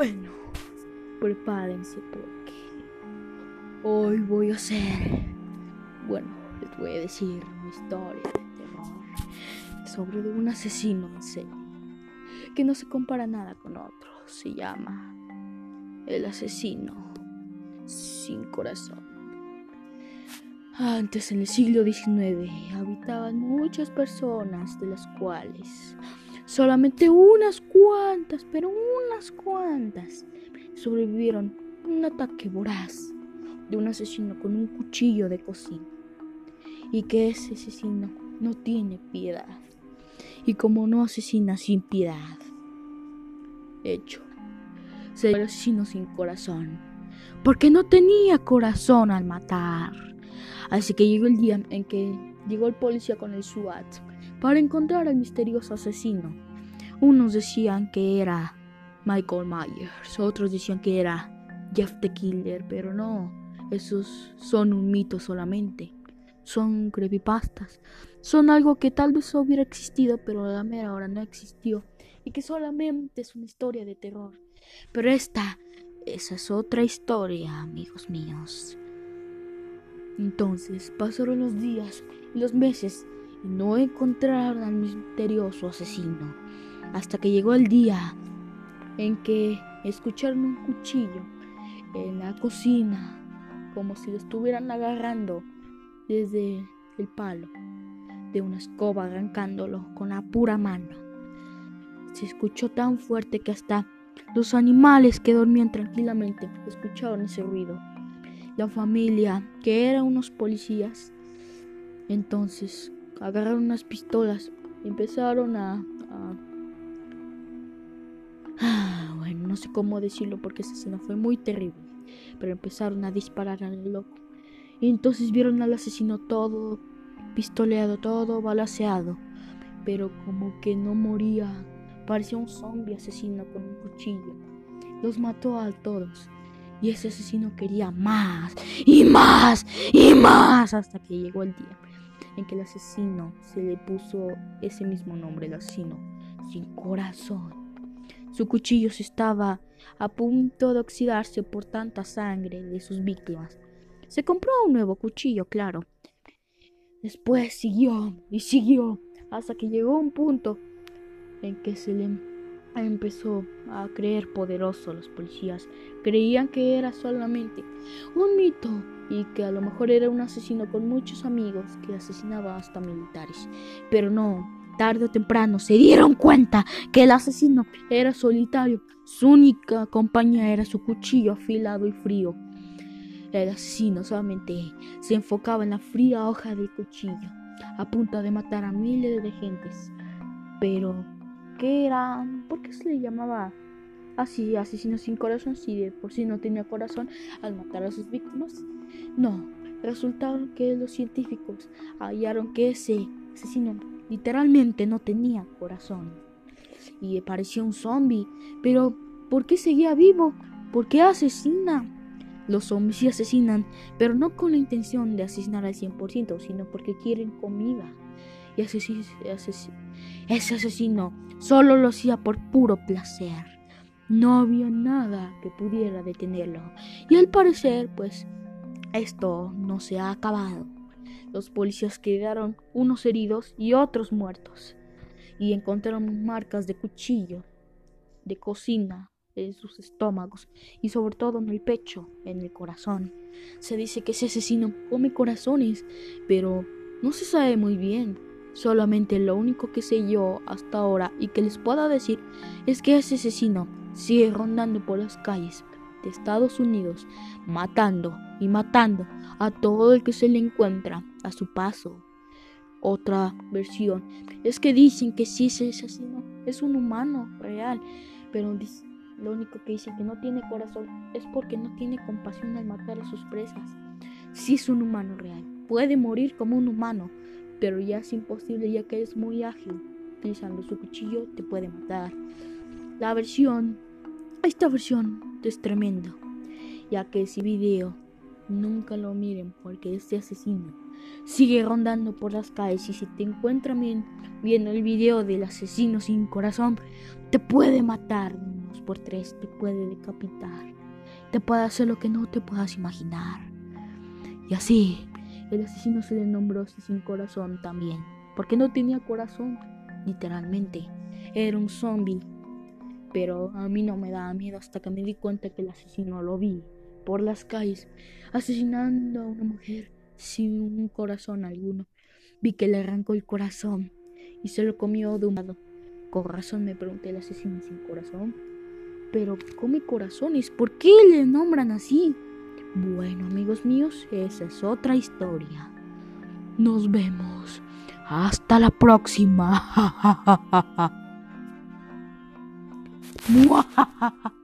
Bueno, prepárense porque hoy voy a hacer, bueno, les voy a decir una historia de terror sobre un asesino en serie que no se compara nada con otro. Se llama El asesino sin corazón. Antes, en el siglo XIX, habitaban muchas personas, de las cuales solamente unas cuantas, pero unas cuantas, sobrevivieron un ataque voraz de un asesino con un cuchillo de cocina. Y que ese asesino no tiene piedad. Y como no asesina sin piedad, hecho, se asesino sin corazón, porque no tenía corazón al matar. Así que llegó el día en que llegó el policía con el SWAT para encontrar al misterioso asesino. Unos decían que era Michael Myers, otros decían que era Jeff the Killer, pero no, esos son un mito solamente. Son creepypastas. Son algo que tal vez hubiera existido, pero a la mera hora no existió. Y que solamente es una historia de terror. Pero esta, esa es otra historia, amigos míos. Entonces pasaron los días y los meses y no encontraron al misterioso asesino, hasta que llegó el día en que escucharon un cuchillo en la cocina, como si lo estuvieran agarrando desde el palo de una escoba, arrancándolo con la pura mano. Se escuchó tan fuerte que hasta los animales que dormían tranquilamente escucharon ese ruido la familia, que eran unos policías. Entonces agarraron unas pistolas y empezaron a, bueno, no sé cómo decirlo porque esa escena fue muy terrible, pero empezaron a disparar al loco. Y entonces vieron al asesino todo pistoleado, todo balaseado, pero como que no moría, parecía un zombie asesino con un cuchillo. Los mató a todos. Y ese asesino quería más y más y más hasta que llegó el día que el asesino se le puso ese mismo nombre, el asesino sin corazón. Su cuchillo se estaba a punto de oxidarse por tanta sangre de sus víctimas. Se compró un nuevo cuchillo, claro. Después siguió y siguió hasta que llegó un punto en que se le empezó a creer poderoso los policías. Creían que era solamente un mito y que a lo mejor era un asesino con muchos amigos que asesinaba hasta militares. Pero no, tarde o temprano se dieron cuenta que el asesino era solitario. Su única compañía era su cuchillo afilado y frío. El asesino solamente se enfocaba en la fría hoja del cuchillo, a punto de matar a miles de gentes. Pero qué era, por qué se le llamaba así, asesino sin corazón, si de por sí no tenía corazón al matar a sus víctimas. No, resultaron que los científicos hallaron que ese asesino literalmente no tenía corazón y parecía un zombie. Pero, ¿por qué seguía vivo? ¿Por qué asesina? Los zombies sí asesinan, pero no con la intención de asesinar al 100%, sino porque quieren comida y ese asesino solo lo hacía por puro placer. No había nada que pudiera detenerlo. Y al parecer, pues, esto no se ha acabado. Los policías quedaron unos heridos y otros muertos. Y encontraron marcas de cuchillo, de cocina, en sus estómagos y sobre todo en el pecho, en el corazón. Se dice que ese asesino come corazones, pero no se sabe muy bien. Solamente lo único que sé yo hasta ahora y que les puedo decir es que ese asesino sigue rondando por las calles de Estados Unidos, matando y matando a todo el que se le encuentra a su paso. Otra versión es que dicen que si ese asesino es un humano real, pero lo único que dicen que no tiene corazón es porque no tiene compasión al matar a sus presas. Si es un humano real, puede morir como un humano, pero ya es imposible ya que es muy ágil. Utilizando su cuchillo te puede matar. La versión, esta versión es tremenda, ya que ese video nunca lo miren porque este asesino sigue rondando por las calles y si te encuentran viendo el video del asesino sin corazón, te puede matar por tres te puede decapitar. Te puede hacer lo que no te puedas imaginar. Y así, el asesino se le nombró sin corazón también. Porque no tenía corazón, literalmente. Era un zombie. Pero a mí no me daba miedo hasta que me di cuenta que el asesino lo vi por las calles, asesinando a una mujer sin un corazón alguno. Vi que le arrancó el corazón y se lo comió de un lado. Con razón me pregunté el asesino sin corazón. Pero come corazones, ¿por qué le nombran así? Bueno, amigos míos, esa es otra historia. Nos vemos. Hasta la próxima.